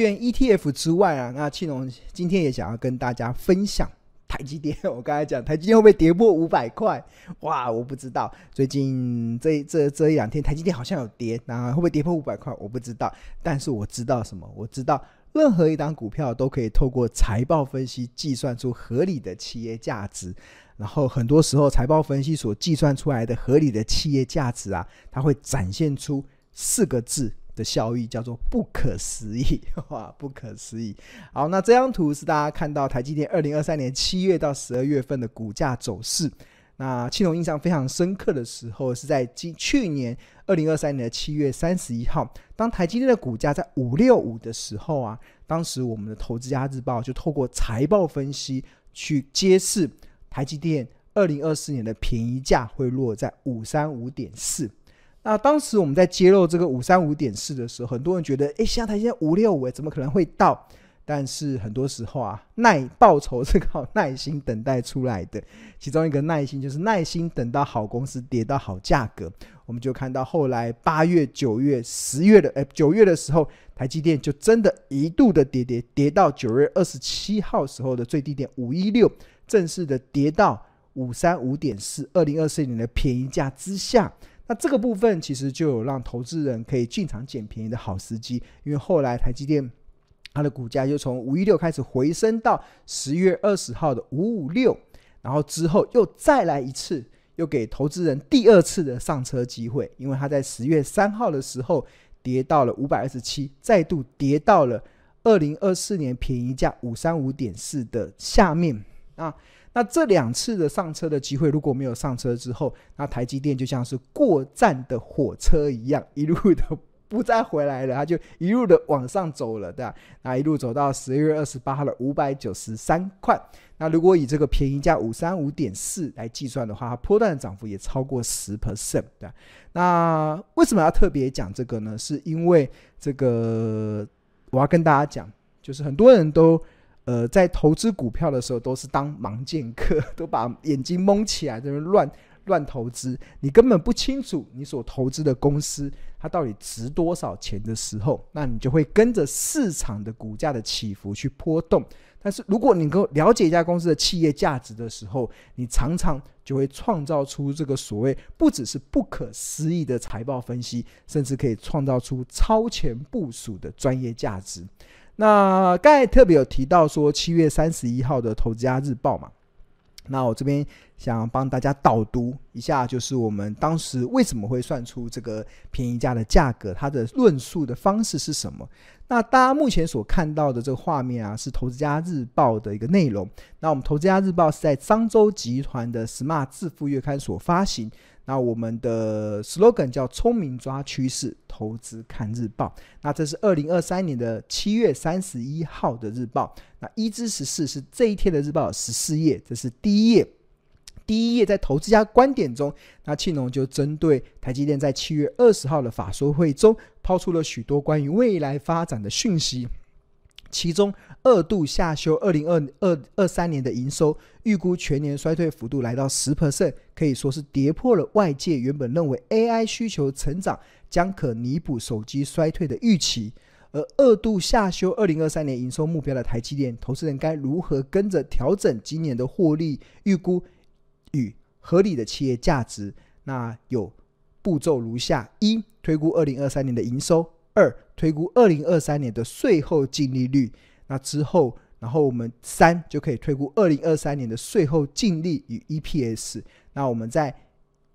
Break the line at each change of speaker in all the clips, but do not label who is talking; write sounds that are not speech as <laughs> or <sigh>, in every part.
券 ETF 之外啊，那庆隆今天也想要跟大家分享台积电。<laughs> 我刚才讲台积电会不会跌破五百块？哇，我不知道。最近这这这一两天台积电好像有跌，那会不会跌破五百块？我不知道。但是我知道什么？我知道任何一档股票都可以透过财报分析计算出合理的企业价值。然后很多时候财报分析所计算出来的合理的企业价值啊，它会展现出四个字。的效益叫做不可思议，哇，不可思议。好，那这张图是大家看到台积电二零二三年七月到十二月份的股价走势。那庆隆印象非常深刻的时候，是在今去年二零二三年的七月三十一号，当台积电的股价在五六五的时候啊，当时我们的投资家日报就透过财报分析去揭示台积电二零二四年的便宜价会落在五三五点四。那当时我们在揭露这个五三五点四的时候，很多人觉得，哎，现在台积五六五，怎么可能会到？但是很多时候啊，耐报酬是靠耐心等待出来的。其中一个耐心就是耐心等到好公司跌到好价格。我们就看到后来八月、九月、十月的，哎，九月的时候，台积电就真的一度的跌跌跌到九月二十七号时候的最低点五一六，正式的跌到五三五点四，二零二四年的便宜价之下。那这个部分其实就有让投资人可以进场捡便宜的好时机，因为后来台积电它的股价就从五一六开始回升到十月二十号的五五六，然后之后又再来一次，又给投资人第二次的上车机会，因为它在十月三号的时候跌到了五百二十七，再度跌到了二零二四年便宜价五三五点四的下面啊。那这两次的上车的机会，如果没有上车之后，那台积电就像是过站的火车一样，一路的不再回来了，它就一路的往上走了，对吧？那一路走到十一月二十八号的五百九十三块。那如果以这个便宜价五三五点四来计算的话，它波段的涨幅也超过十 percent，对吧？那为什么要特别讲这个呢？是因为这个我要跟大家讲，就是很多人都。呃，在投资股票的时候，都是当盲剑客，都把眼睛蒙起来，在那乱乱投资。你根本不清楚你所投资的公司它到底值多少钱的时候，那你就会跟着市场的股价的起伏去波动。但是如果你够了解一家公司的企业价值的时候，你常常就会创造出这个所谓不只是不可思议的财报分析，甚至可以创造出超前部署的专业价值。那刚才特别有提到说七月三十一号的《投资家日报》嘛，那我这边想帮大家导读一下，就是我们当时为什么会算出这个便宜价的价格，它的论述的方式是什么？那大家目前所看到的这个画面啊，是《投资家日报》的一个内容。那我们《投资家日报》是在漳州集团的 Smart 致富月刊所发行。那我们的 slogan 叫“聪明抓趋势，投资看日报”。那这是二零二三年的七月三十一号的日报。那一至十四是这一天的日报十四页，这是第一页。第一页在投资家观点中，那庆隆就针对台积电在七月二十号的法说会中抛出了许多关于未来发展的讯息。其中二度下修二零二二二三年的营收，预估全年衰退幅度来到十 percent，可以说是跌破了外界原本认为 AI 需求成长将可弥补手机衰退的预期。而二度下修二零二三年营收目标的台积电，投资人该如何跟着调整今年的获利预估与合理的企业价值？那有步骤如下：一、推估二零二三年的营收。二、推估二零二三年的税后净利率，那之后，然后我们三就可以推估二零二三年的税后净利与 EPS。那我们在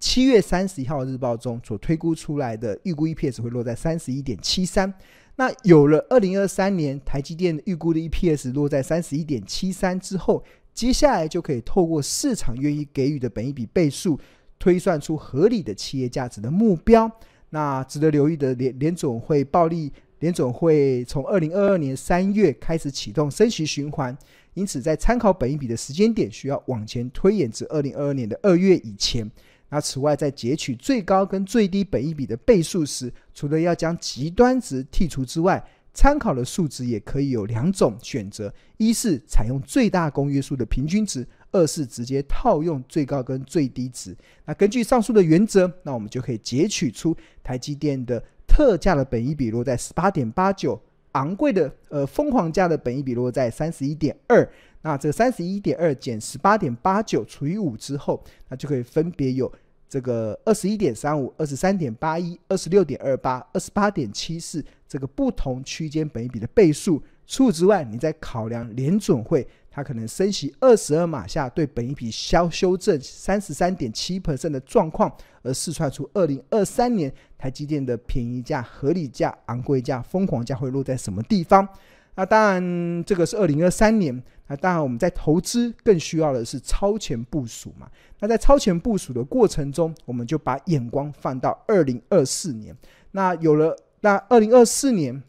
七月三十一号日报中所推估出来的预估 EPS 会落在三十一点七三。那有了二零二三年台积电预估的 EPS 落在三十一点七三之后，接下来就可以透过市场愿意给予的本一比倍数，推算出合理的企业价值的目标。那值得留意的联联总会暴力联总会从二零二二年三月开始启动升息循环，因此在参考本一比的时间点需要往前推演至二零二二年的二月以前。那此外，在截取最高跟最低本一比的倍数时，除了要将极端值剔除之外，参考的数值也可以有两种选择：一是采用最大公约数的平均值。二是直接套用最高跟最低值。那根据上述的原则，那我们就可以截取出台积电的特价的本益比落在十八点八九，昂贵的呃疯狂价的本益比落在三十一点二，那这三十一点二减十八点八九除以五之后，那就可以分别有这个二十一点三五、二十三点八一、二十六点二八、二十八点七四这个不同区间本益比的倍数。除此之外，你在考量联准会它可能升息二十二码下对本益比消修正三十三点七 percent 的状况，而试算出二零二三年台积电的便宜价、合理价、昂贵价、疯狂价会落在什么地方？那当然，这个是二零二三年。那当然，我们在投资更需要的是超前部署嘛。那在超前部署的过程中，我们就把眼光放到二零二四年。那有了，那二零二四年。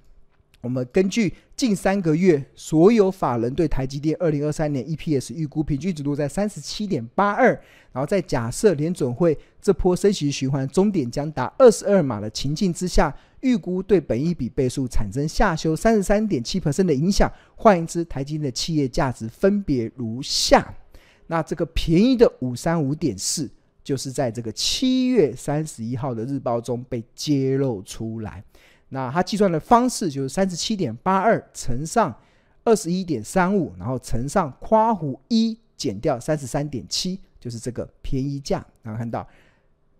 我们根据近三个月所有法人对台积电二零二三年 EPS 预估平均值落在三十七点八二，然后在假设联准会这波升息循环终点将达二十二码的情境之下，预估对本一比倍数产生下修三十三点七 percent 的影响。换言之，台积电的企业价值分别如下：那这个便宜的五三五点四，就是在这个七月三十一号的日报中被揭露出来。那它计算的方式就是三十七点八二乘上二十一点三五，然后乘上括弧一减掉三十三点七，就是这个便宜价。然后看到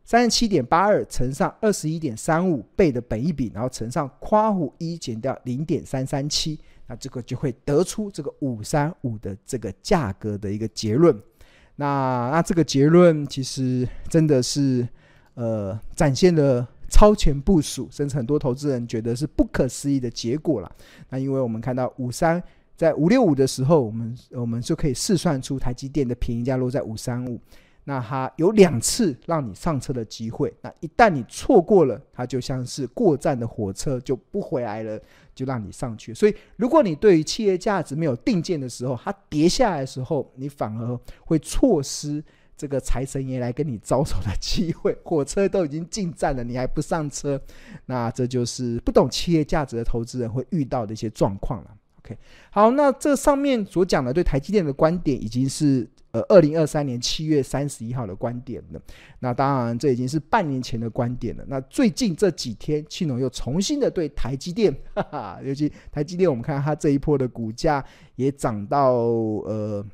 三十七点八二乘上二十一点三五倍的本一比，然后乘上括弧一减掉零点三三七，那这个就会得出这个五三五的这个价格的一个结论。那那这个结论其实真的是呃展现了。超前部署，甚至很多投资人觉得是不可思议的结果了。那因为我们看到五三在五六五的时候，我们我们就可以试算出台积电的便宜价落在五三五。那它有两次让你上车的机会，那一旦你错过了，它就像是过站的火车就不回来了，就让你上去。所以，如果你对于企业价值没有定见的时候，它跌下来的时候，你反而会错失。这个财神爷来跟你招手的机会，火车都已经进站了，你还不上车，那这就是不懂企业价值的投资人会遇到的一些状况了。OK，好，那这上面所讲的对台积电的观点，已经是呃二零二三年七月三十一号的观点了。那当然，这已经是半年前的观点了。那最近这几天，庆农又重新的对台积电，哈哈，尤其台积电，我们看它这一波的股价也涨到呃。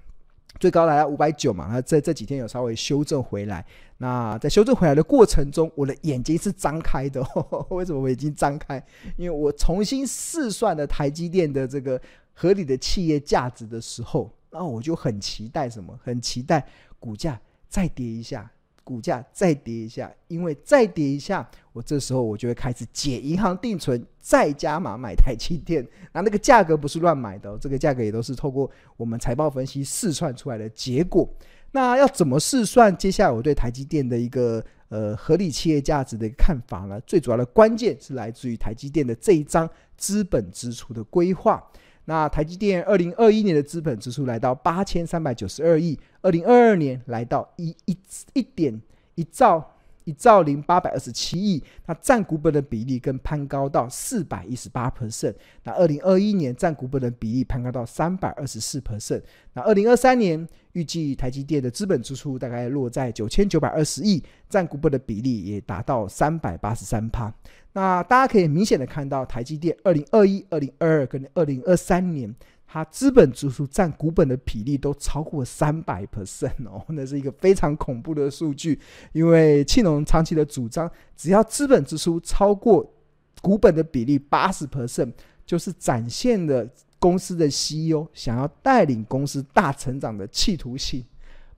最高来到五百九嘛，那这这几天有稍微修正回来。那在修正回来的过程中，我的眼睛是张开的。<laughs> 为什么我已经张开？因为我重新试算了台积电的这个合理的企业价值的时候，那我就很期待什么？很期待股价再跌一下。股价再跌一下，因为再跌一下，我这时候我就会开始解银行定存，再加码买台积电。那那个价格不是乱买的，这个价格也都是透过我们财报分析试算出来的结果。那要怎么试算？接下来我对台积电的一个呃合理企业价值的一个看法呢？最主要的关键是来自于台积电的这一张资本支出的规划。那台积电二零二一年的资本支出来到八千三百九十二亿，二零二二年来到一一一点一兆一兆零八百二十七亿，那占股本的比例更攀高到四百一十八 percent。那二零二一年占股本的比例攀高到三百二十四 percent。那二零二三年预计台积电的资本支出大概落在九千九百二十亿，占股本的比例也达到三百八十三趴。那大家可以明显的看到，台积电二零二一、二零二二跟二零二三年，它资本支出占股本的比例都超过三百 percent 哦，那是一个非常恐怖的数据。因为庆农长期的主张，只要资本支出超过股本的比例八十 percent，就是展现了公司的 CEO 想要带领公司大成长的企图心。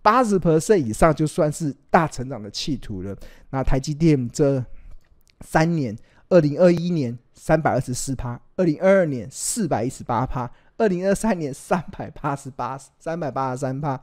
八十 percent 以上就算是大成长的企图了。那台积电这。三年，二零二一年三百二十四趴，二零二二年四百一十八趴，二零二三年三百八十八，三百八十三趴。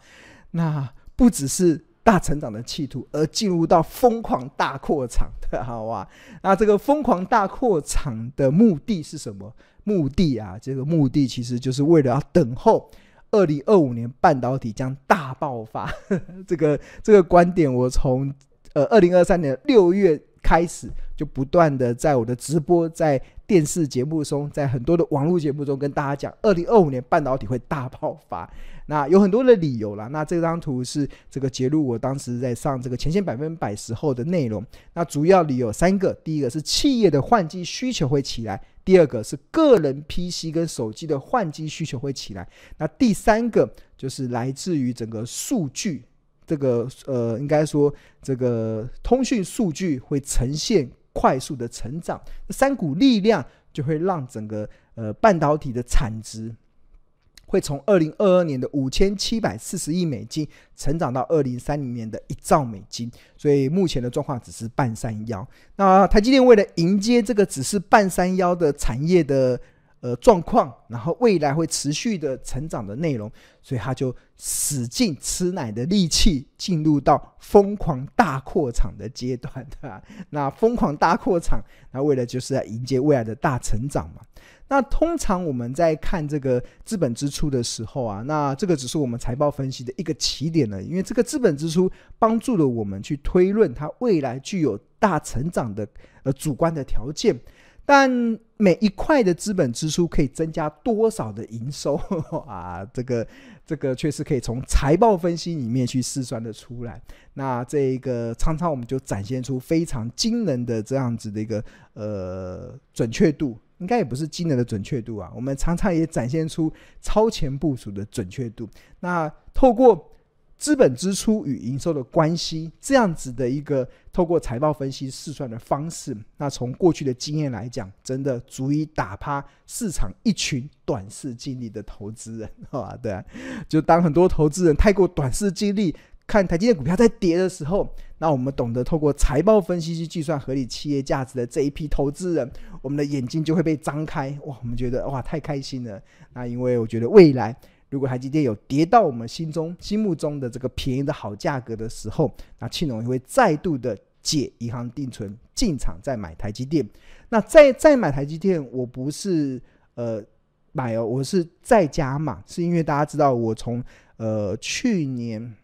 那不只是大成长的企图，而进入到疯狂大扩厂的，<laughs> 好哇。那这个疯狂大扩厂的目的是什么？目的啊，这个目的其实就是为了要等候二零二五年半导体将大爆发。<laughs> 这个这个观点，我从呃二零二三年六月。开始就不断的在我的直播、在电视节目中、在很多的网络节目中跟大家讲，二零二五年半导体会大爆发。那有很多的理由啦。那这张图是这个揭露我当时在上这个前线百分百时候的内容。那主要理由三个：第一个是企业的换机需求会起来；第二个是个人 PC 跟手机的换机需求会起来。那第三个就是来自于整个数据，这个呃，应该说这个通讯数据会呈现快速的成长。三股力量就会让整个呃半导体的产值。会从二零二二年的五千七百四十亿美金成长到二零三零年的一兆美金，所以目前的状况只是半山腰。那台积电为了迎接这个只是半山腰的产业的呃状况，然后未来会持续的成长的内容，所以他就使劲吃奶的力气进入到疯狂大扩厂的阶段，对吧？那疯狂大扩厂，那为了就是要迎接未来的大成长嘛。那通常我们在看这个资本支出的时候啊，那这个只是我们财报分析的一个起点了，因为这个资本支出帮助了我们去推论它未来具有大成长的呃主观的条件。但每一块的资本支出可以增加多少的营收 <laughs> 啊？这个这个确实可以从财报分析里面去试算得出来。那这个常常我们就展现出非常惊人的这样子的一个呃准确度。应该也不是惊人的准确度啊，我们常常也展现出超前部署的准确度。那透过资本支出与营收的关系，这样子的一个透过财报分析试算的方式，那从过去的经验来讲，真的足以打趴市场一群短视经历的投资人，<laughs> 好吧？对啊，就当很多投资人太过短视经历。看台积电股票在跌的时候，那我们懂得透过财报分析去计算合理企业价值的这一批投资人，我们的眼睛就会被张开。哇，我们觉得哇太开心了。那因为我觉得未来如果台积电有跌到我们心中心目中的这个便宜的好价格的时候，那庆隆也会再度的解银行定存进场再买台积电。那再再买台积电，我不是呃买哦，我是再加嘛，是因为大家知道我从呃去年。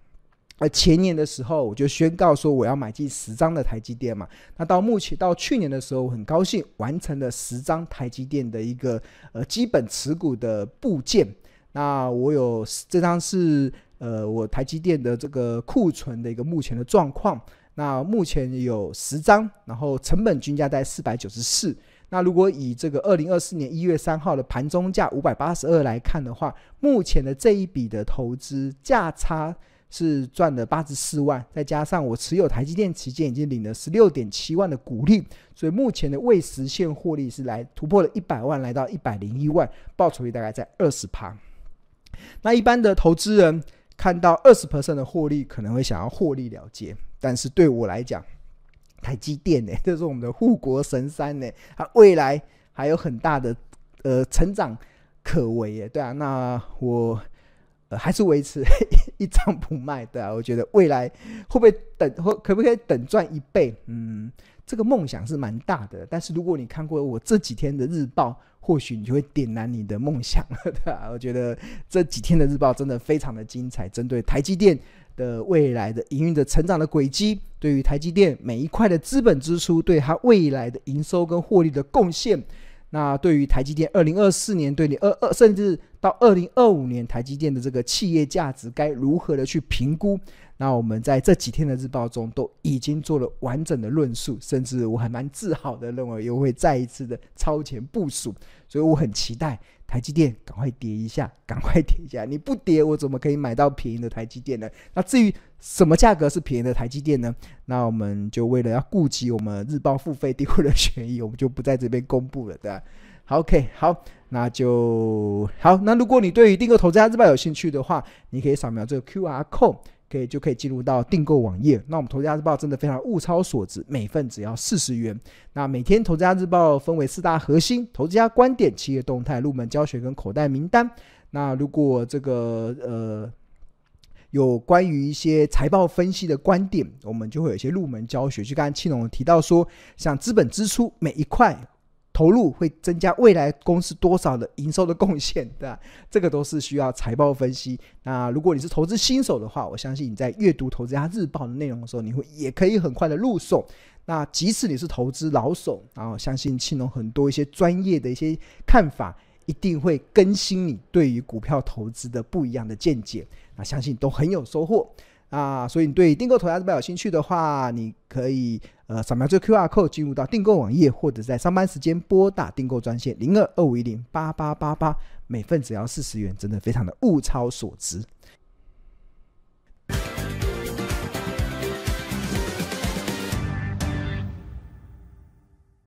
呃前年的时候，我就宣告说我要买进十张的台积电嘛。那到目前到去年的时候，我很高兴完成了十张台积电的一个呃基本持股的部件。那我有这张是呃我台积电的这个库存的一个目前的状况。那目前有十张，然后成本均价在四百九十四。那如果以这个二零二四年一月三号的盘中价五百八十二来看的话，目前的这一笔的投资价差。是赚了八十四万，再加上我持有台积电期间已经领了十六点七万的股利，所以目前的未实现获利是来突破了一百万，来到一百零一万，报酬率大概在二十趴。那一般的投资人看到二十 percent 的获利，可能会想要获利了结，但是对我来讲，台积电呢，<laughs> 这是我们的护国神山呢，它未来还有很大的呃成长可为耶，对啊，那我。还是维持 <laughs> 一张不卖，的，我觉得未来会不会等或可不可以等赚一倍？嗯，这个梦想是蛮大的。但是如果你看过我这几天的日报，或许你就会点燃你的梦想了，<laughs> 对啊，我觉得这几天的日报真的非常的精彩，针对台积电的未来的营运的成长的轨迹，对于台积电每一块的资本支出，对它未来的营收跟获利的贡献。那对于台积电二零二四年，对你二二甚至到二零二五年，台积电的这个企业价值该如何的去评估？那我们在这几天的日报中都已经做了完整的论述，甚至我还蛮自豪的认为又会再一次的超前部署，所以我很期待台积电赶快跌一下，赶快跌一下。你不跌，我怎么可以买到便宜的台积电呢？那至于什么价格是便宜的台积电呢？那我们就为了要顾及我们日报付费订户的权益，我们就不在这边公布了，对吧？好，OK，好，那就好。那如果你对于订购投资家日报有兴趣的话，你可以扫描这个 QR code。可以就可以进入到订购网页。那我们投资家日报真的非常物超所值，每份只要四十元。那每天投资家日报分为四大核心：投资家观点、企业动态、入门教学跟口袋名单。那如果这个呃有关于一些财报分析的观点，我们就会有一些入门教学。就刚才庆龙提到说，像资本支出每一块。投入会增加未来公司多少的营收的贡献，对吧？<laughs> 这个都是需要财报分析。那如果你是投资新手的话，我相信你在阅读《投资家日报》的内容的时候，你会也可以很快的入手。那即使你是投资老手，然后相信庆隆很多一些专业的一些看法，一定会更新你对于股票投资的不一样的见解。那相信都很有收获。啊，所以你对订购投资家日报有兴趣的话，你可以呃，扫描这 QR code 进入到订购网页，或者在上班时间拨打订购专线零二二五一零八八八八，每份只要四十元，真的非常的物超所值。